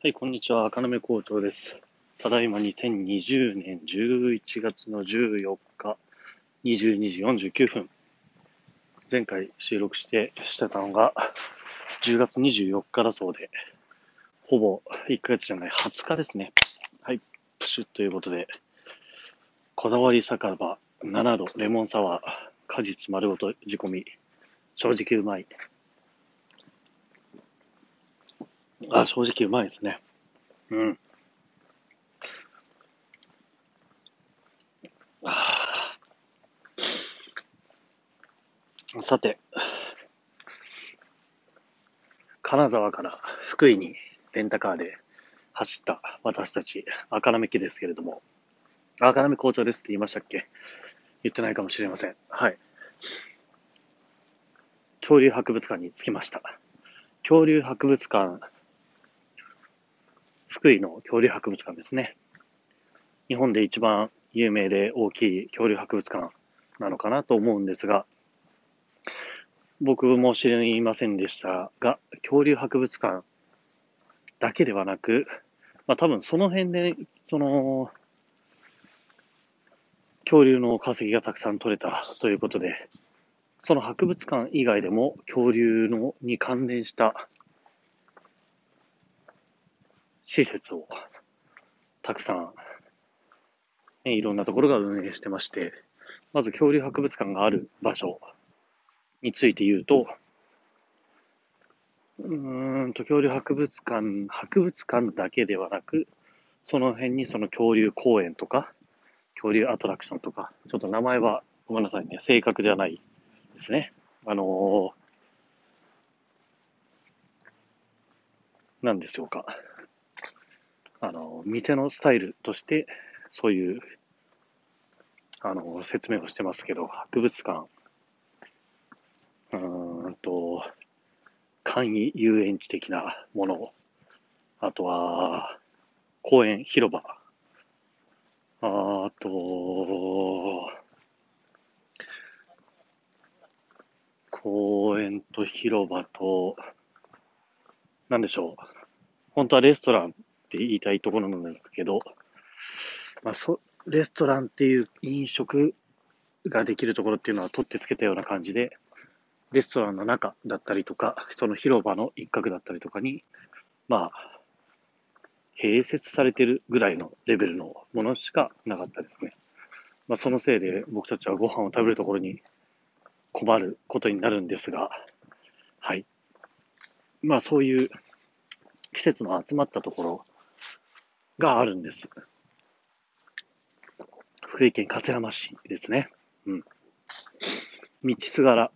はい、こんにちは。赤目校長です。ただいま2020年11月の14日、22時49分。前回収録してしてたのが、10月24日だそうで、ほぼ1ヶ月じゃない、20日ですね。はい、プシュということで、こだわり酒場7度レモンサワー、果実丸ごと仕込み、正直うまい。あ、正直うまいですね。うん。さて、金沢から福井にレンタカーで走った私たち、赤並木ですけれども、赤並校長ですって言いましたっけ？言ってないかもしれません。はい。恐竜博物館に着きました。恐竜博物館、福井の恐竜博物館ですね。日本で一番有名で大きい恐竜博物館なのかなと思うんですが、僕も知りませんでしたが、恐竜博物館だけではなく、まあ多分その辺で、その、恐竜の化石がたくさん取れたということで、その博物館以外でも恐竜のに関連した施設をたくさん、ね、いろんなところが運営してまして、まず恐竜博物館がある場所について言うと、うんと、恐竜博物館、博物館だけではなく、その辺にその恐竜公園とか、恐竜アトラクションとか、ちょっと名前はごめんなさいね、正確じゃないですね。あのー、なんでしょうか。あの、店のスタイルとして、そういう、あの、説明をしてますけど、博物館、うーんと、簡易遊園地的なもの、あとは、公園、広場、あと、公園と広場と、なんでしょう。本当はレストラン。って言いたいところなんですけど、まあ、そレストランっていう飲食ができるところっていうのは取ってつけたような感じで、レストランの中だったりとか、その広場の一角だったりとかに、まあ、併設されてるぐらいのレベルのものしかなかったですね。まあ、そのせいで僕たちはご飯を食べるところに困ることになるんですが、はい。まあそういう季節の集まったところがあるんです。福井県勝山市ですね。うん。道すがら、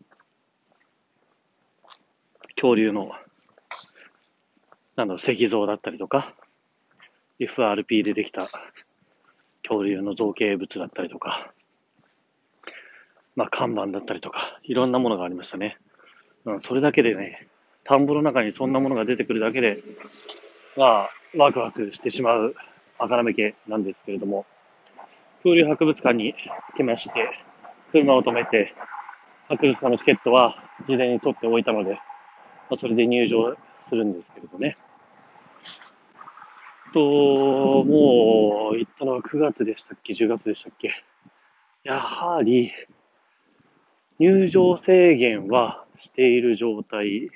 恐竜の、なんだろう、石像だったりとか、FRP でできた恐竜の造形物だったりとか、まあ看板だったりとか、いろんなものがありましたね。うん、それだけでね、田んぼの中にそんなものが出てくるだけで、まあ、ワクワクしてしまう赤らめ家なんですけれども、恐竜博物館に着きまして、車を止めて、博物館のチケットは事前に取っておいたので、まあ、それで入場するんですけれどね。と、もう、行ったのは9月でしたっけ ?10 月でしたっけ？やはり、入場制限はしている状態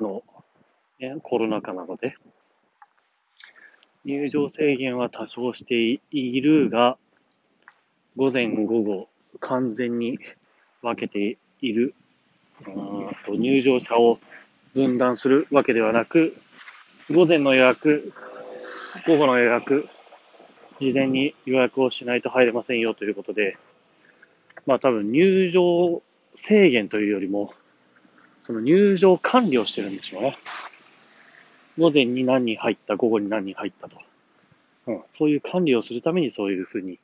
の、ね、コロナ禍なので、入場制限は多少しているが、午前午後完全に分けている、と入場者を分断するわけではなく、午前の予約、午後の予約、事前に予約をしないと入れませんよということで、まあ多分入場制限というよりも、その入場管理をしてるんでしょうね。午前に何人入った、午後に何人入ったと。うん、そういう管理をするためにそういうふうに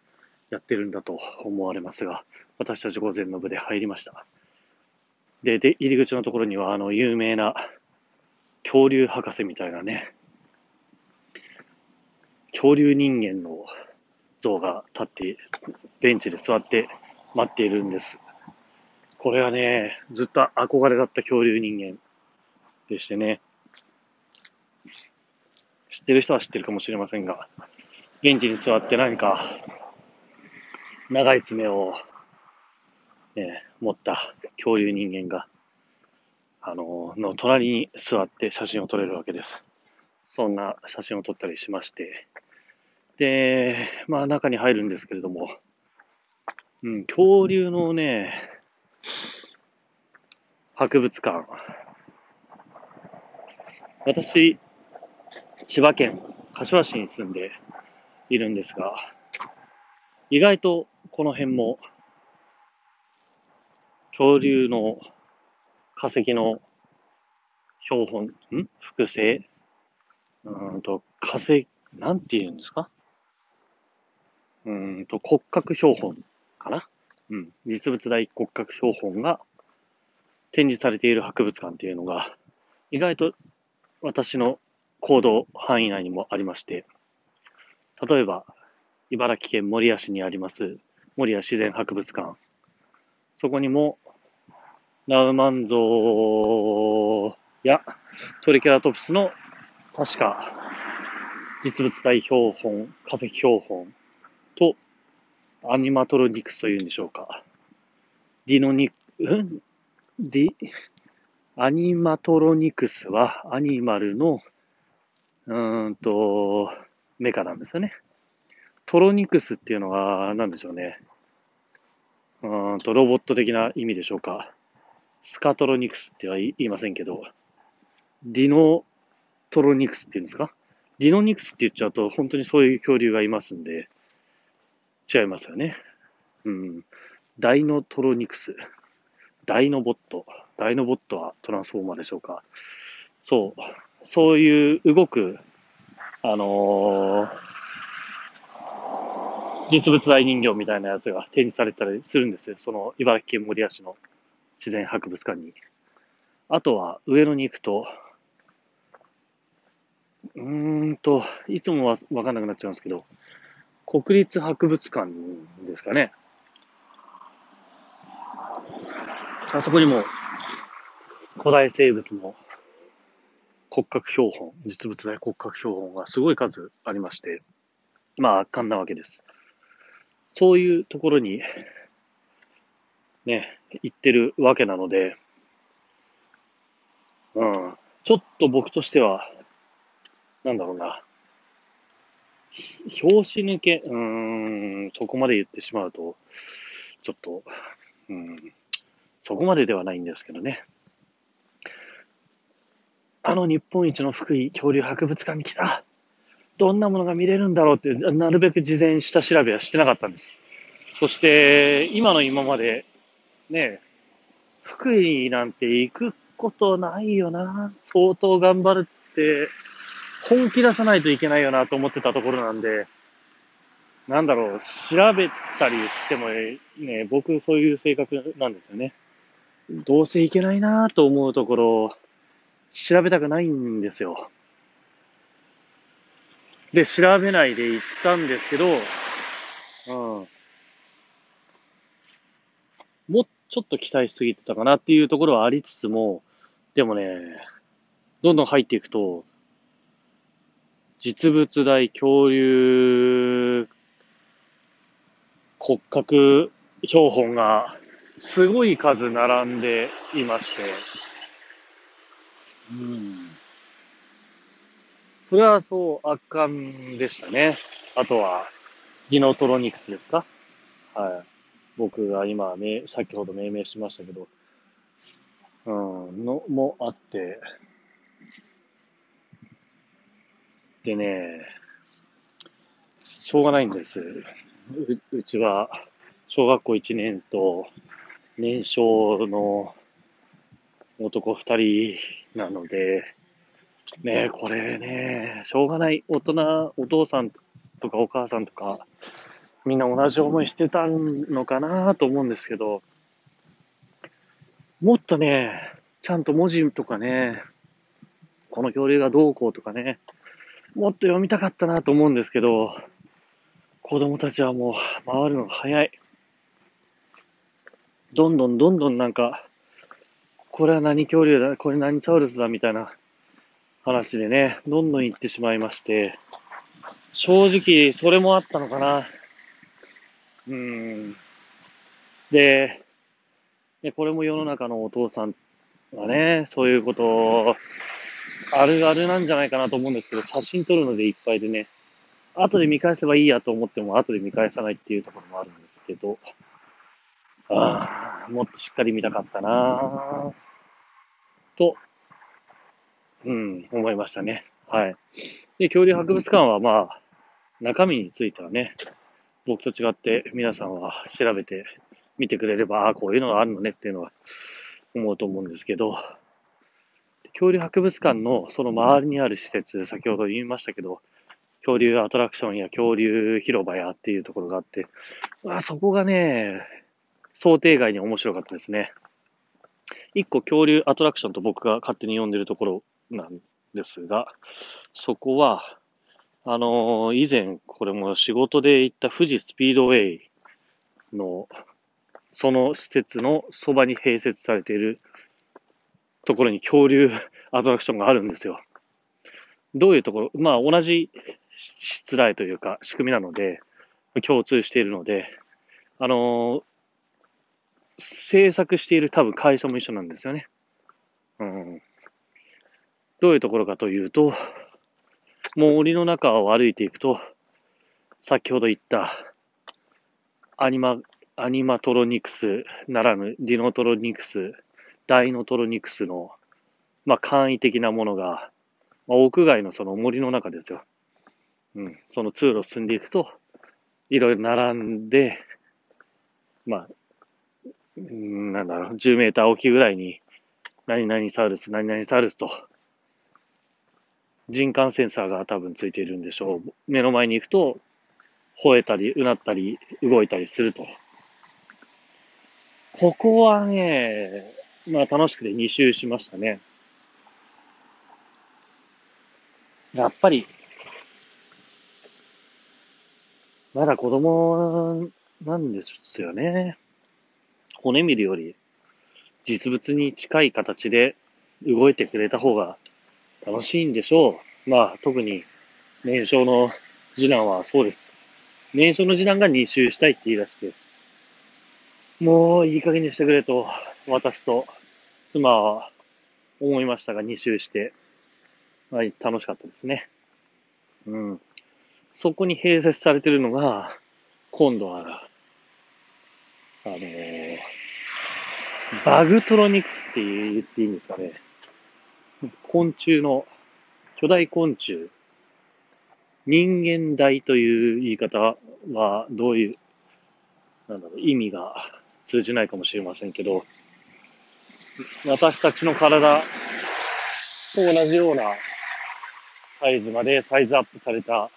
やってるんだと思われますが、私たち午前の部で入りました。で、で、入り口のところには、あの、有名な恐竜博士みたいなね、恐竜人間の像が立って、ベンチで座って待っているんです。これはね、ずっと憧れだった恐竜人間でしてね、知ってる人は知ってるかもしれませんが、現地に座って何か、長い爪を、ね、持った恐竜人間が、あの、の隣に座って写真を撮れるわけです。そんな写真を撮ったりしまして、で、まあ中に入るんですけれども、うん、恐竜のね、博物館。私、千葉県柏市に住んでいるんですが、意外とこの辺も恐竜の化石の標本、ん？複製？うんと、化石、なんて言うんですか？うんと、骨格標本かな？うん。実物大骨格標本が展示されている博物館っていうのが、意外と私の行動範囲内にもありまして、例えば、茨城県守谷市にあります守谷自然博物館。そこにも、ナウマンゾウやトリケラトプスの確か実物大標本、化石標本とアニマトロニクスというんでしょうか。ディノニ、うん？ディ、アニマトロニクスはアニマルの、うんと、メカなんですよね。トロニクスっていうのは、何でしょうね。うんと、ロボット的な意味でしょうか。スカトロニクスっては言いませんけど、ディノトロニクスっていうんですか？ディノニクスって言っちゃうと、本当にそういう恐竜がいますんで、違いますよね。うん。ダイノトロニクス。ダイノボット。ダイノボットはトランスフォーマーでしょうか。そう。そういう動く、あのー、実物大人形みたいなやつが展示されたりするんですよ。その茨城県守谷市の自然博物館に。あとは上野に行くと、うーんと、いつもはわかんなくなっちゃうんですけど、国立博物館ですかね。あそこにも古代生物の骨格標本、実物大骨格標本がすごい数ありまして、まあ圧巻なわけです。そういうところに、ね、行ってるわけなので、うん、ちょっと僕としては、なんだろうな、表紙抜け、うん、そこまで言ってしまうと、ちょっと、うん、そこまでではないんですけどね。あの日本一の福井恐竜博物館に来た。どんなものが見れるんだろうって、なるべく事前下調べはしてなかったんです。そして、今の今まで、ね、福井なんて行くことないよな。相当頑張るって、本気出さないといけないよなと思ってたところなんで、なんだろう、調べたりしてもね、僕そういう性格なんですよね。どうせいけないなと思うところ、調べたくないんですよ。で、調べないで行ったんですけど、うん。もうちょっと期待しすぎてたかなっていうところはありつつも、でもね、どんどん入っていくと、実物大恐竜骨格標本がすごい数並んでいまして、うん。それはそう、圧巻でしたね。あとは、ギノトロニクスですか？はい。僕が今、ね、先ほど命名しましたけど、うん、の、もあって、でね、しょうがないんです。ううちは、小学校1年と年少の男2人なので、ねこれね、しょうがない。大人、お父さんとかお母さんとか、みんな同じ思いしてたのかなと思うんですけど、もっとね、ちゃんと文字とかね、この恐竜がどうこうとかね、もっと読みたかったなと思うんですけど、子供たちはもう回るのが早い。どんどんどんどんなんか、これは何恐竜だ、これ何サウルスだみたいな話でね、どんどん行ってしまいまして、正直、それもあったのかな。うん。で、で、これも世の中のお父さんはね、そういうこと、あるあるなんじゃないかなと思うんですけど、写真撮るのでいっぱいでね、後で見返せばいいやと思っても、後で見返さないっていうところもあるんですけど、ああ、もっとしっかり見たかったなと、うん、思いましたね。はい。で、恐竜博物館はまあ、中身についてはね、僕と違って皆さんは調べてみてくれれば、ああ、こういうのがあるのねっていうのは思うと思うんですけど、恐竜博物館のその周りにある施設、先ほど言いましたけど、恐竜アトラクションや恐竜広場やっていうところがあって、あそこがね、想定外に面白かったですね。一個恐竜アトラクションと僕が勝手に呼んでるところなんですが、そこは、あのー、以前、これも仕事で行った富士スピードウェイの、その施設のそばに併設されているところに恐竜アトラクションがあるんですよ。どういうところ？まあ同じ失礼というか仕組みなので、共通しているので、あのー、制作している多分会社も一緒なんですよね。うん。どういうところかというと、森の中を歩いていくと、先ほど言ったアニマ、アニマトロニクスならぬディノトロニクス、ダイノトロニクスの、まあ、簡易的なものが、まあ、屋外のその森の中ですよ。うん、その通路を進んでいくと、いろいろ並んで、まあ、なんだろう、10メーター大きいぐらいに、何々サウルス、何々サウルスと、人感センサーが多分ついているんでしょう。目の前に行くと、吠えたり、うなったり、動いたりすると。ここはね、まあ楽しくて2周しましたね。やっぱり、まだ子供なんですよね。骨見るより、実物に近い形で動いてくれた方が楽しいんでしょう。まあ、特に年少の次男はそうです。年少の次男が2周したいって言い出して、もういい加減にしてくれと、私と妻は思いましたが、2周して、はい、楽しかったですね。うん。そこに併設されてるのが、今度は、あのー、バグトロニクスって言っていいんですかね。昆虫の、巨大昆虫、人間大という言い方はどういう、なんだろう、意味が通じないかもしれませんけど、私たちの体と同じようなサイズまでサイズアップされた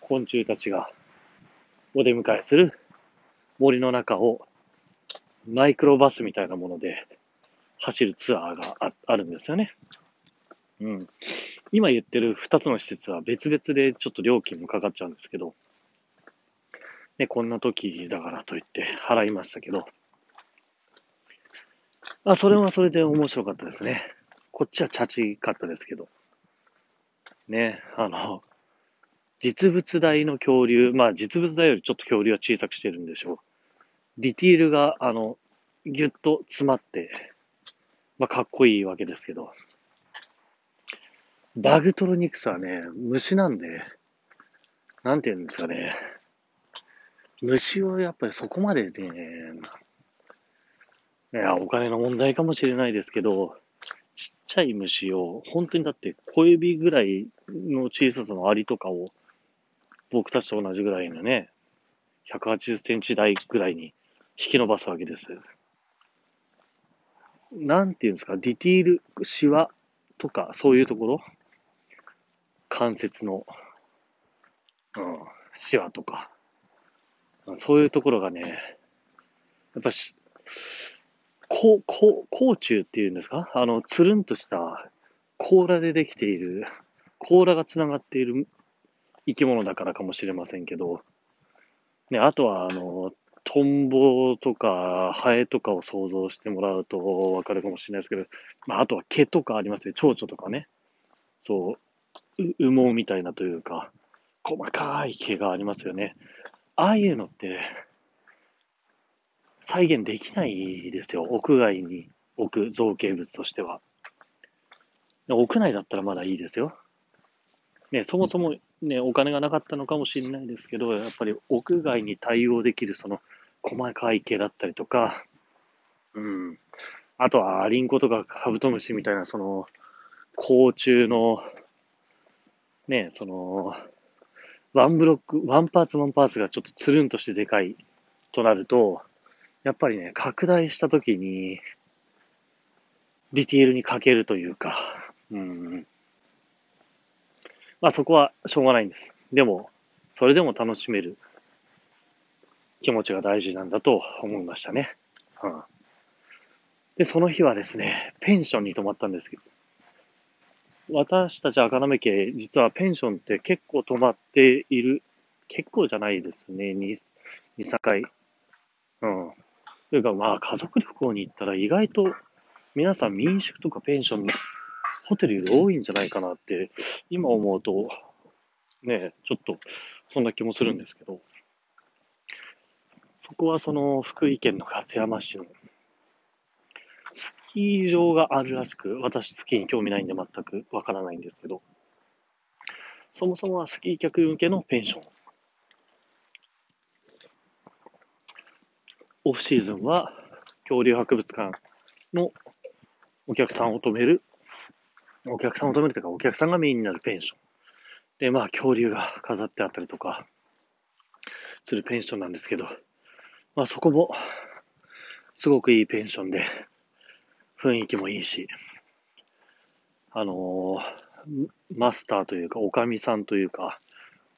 昆虫たちがお出迎えする森の中をマイクロバスみたいなもので走るツアーがああるんですよね。うん。今言ってる2つの施設は別々でちょっと料金もかかっちゃうんですけど、ね、こんな時だからといって払いましたけど、あ、それはそれで面白かったですね。こっちはチャチかったですけど。ね、あの、実物大の恐竜、まあ実物大よりちょっと恐竜は小さくしてるんでしょう。ディティールが、あの、ぎゅっと詰まって、まあかっこいいわけですけど。バグトロニクスはね、虫なんで、なんて言うんですかね。虫をやっぱりそこまでね、いや、お金の問題かもしれないですけど、ちっちゃい虫を、本当にだって小指ぐらいの小ささのアリとかを、僕たちと同じぐらいのね、180センチ台ぐらいに引き伸ばすわけです。なんていうんですか、ディティール、シワとか、そういうところ？関節の、うん、シワとか、そういうところがね、やっぱし、こう、こう、甲虫っていうんですか？あの、つるんとした甲羅でできている、甲羅がつながっている生き物だからかもしれませんけど、ね、あとは、あの、トンボとか、ハエとかを想像してもらうとわかるかもしれないですけど、まあ、あとは毛とかありますね。蝶々とかね。そう、羽毛みたいなというか、細かい毛がありますよね。ああいうのって、再現できないですよ。屋外に置く造形物としては。屋内だったらまだいいですよ。ね、そもそもね、お金がなかったのかもしれないですけど、やっぱり屋外に対応できるその細かい毛だったりとか、うん。あとはアリンコとかカブトムシみたいなその甲虫のね、その、ワンブロック、ワンパーツワンパーツがちょっとつるんとしてでかいとなると、やっぱりね、拡大したときに、ディティールに欠けるというか、うん。まあそこはしょうがないんです。でも、それでも楽しめる気持ちが大事なんだと思いましたね。うん。で、その日はですね、ペンションに泊まったんですけど、私たち赤目家、実はペンションって結構泊まっている、結構じゃないですね、2、2、3回。うん。というか、まあ、家族旅行に行ったら意外と皆さん民宿とかペンションのホテルより多いんじゃないかなって、今思うと、ね、ちょっとそんな気もするんですけど、そこはその福井県の勝山市のスキー場があるらしく、私スキーに興味ないんで全くわからないんですけど、そもそもはスキー客向けのペンション。オフシーズンは恐竜博物館のお客さんを止める、お客さんを止めるというか、お客さんがメインになるペンション。で、まあ、恐竜が飾ってあったりとか、するペンションなんですけど、まあ、そこも、すごくいいペンションで、雰囲気もいいし、あのー、マスターというか、おかみさんというか、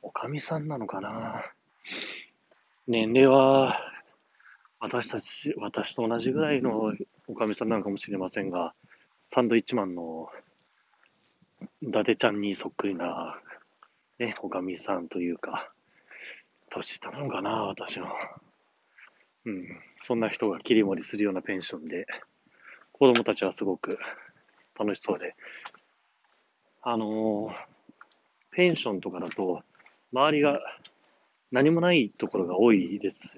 おかみさんなのかな？年齢は、私たち、私と同じぐらいのおかみさんなのかもしれませんが、サンドイッチマンの伊達ちゃんにそっくりな、ね、おかみさんというか、年下なのかな、私の。うん、そんな人が切り盛りするようなペンションで、子供たちはすごく楽しそうで、あのー、ペンションとかだと、周りが何もないところが多いです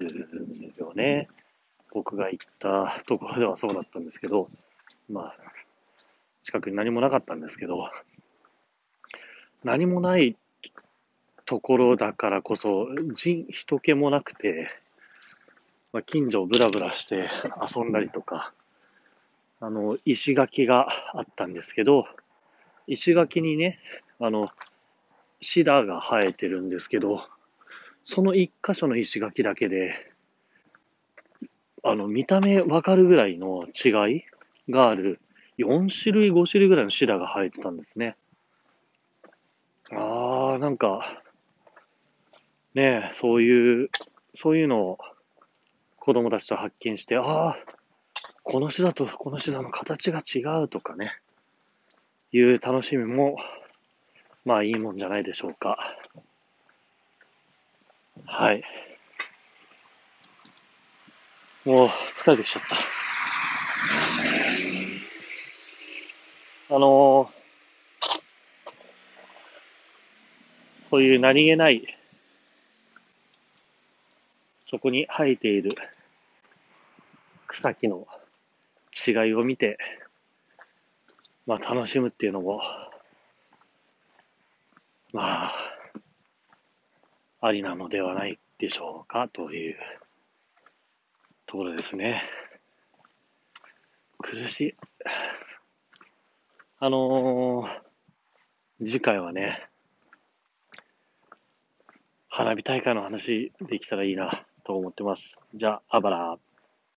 よね。僕が行ったところではそうだったんですけど、まあ、近くに何もなかったんですけど、何もないところだからこそ、人、人気もなくて、まあ、近所をブラブラして遊んだりとか、あの、石垣があったんですけど、石垣にね、あの、シダが生えてるんですけど、その一箇所の石垣だけで、あの、見た目わかるぐらいの違いがある、4種類、5種類ぐらいのシダが生えてたんですね。あー、なんか、ねえ、そういう、そういうのを子供たちと発見して、ああ、このシダとこのシダの形が違うとかね、いう楽しみも、まあいいもんじゃないでしょうか。はい。もう疲れてきちゃった。あのー、そういう何気ない、そこに生えている草木の違いを見て、まあ楽しむっていうのも、まあ、ありなのではないでしょうかというところですね。苦しい。あのー、次回はね、花火大会の話できたらいいなと思ってます。じゃあ、あばら。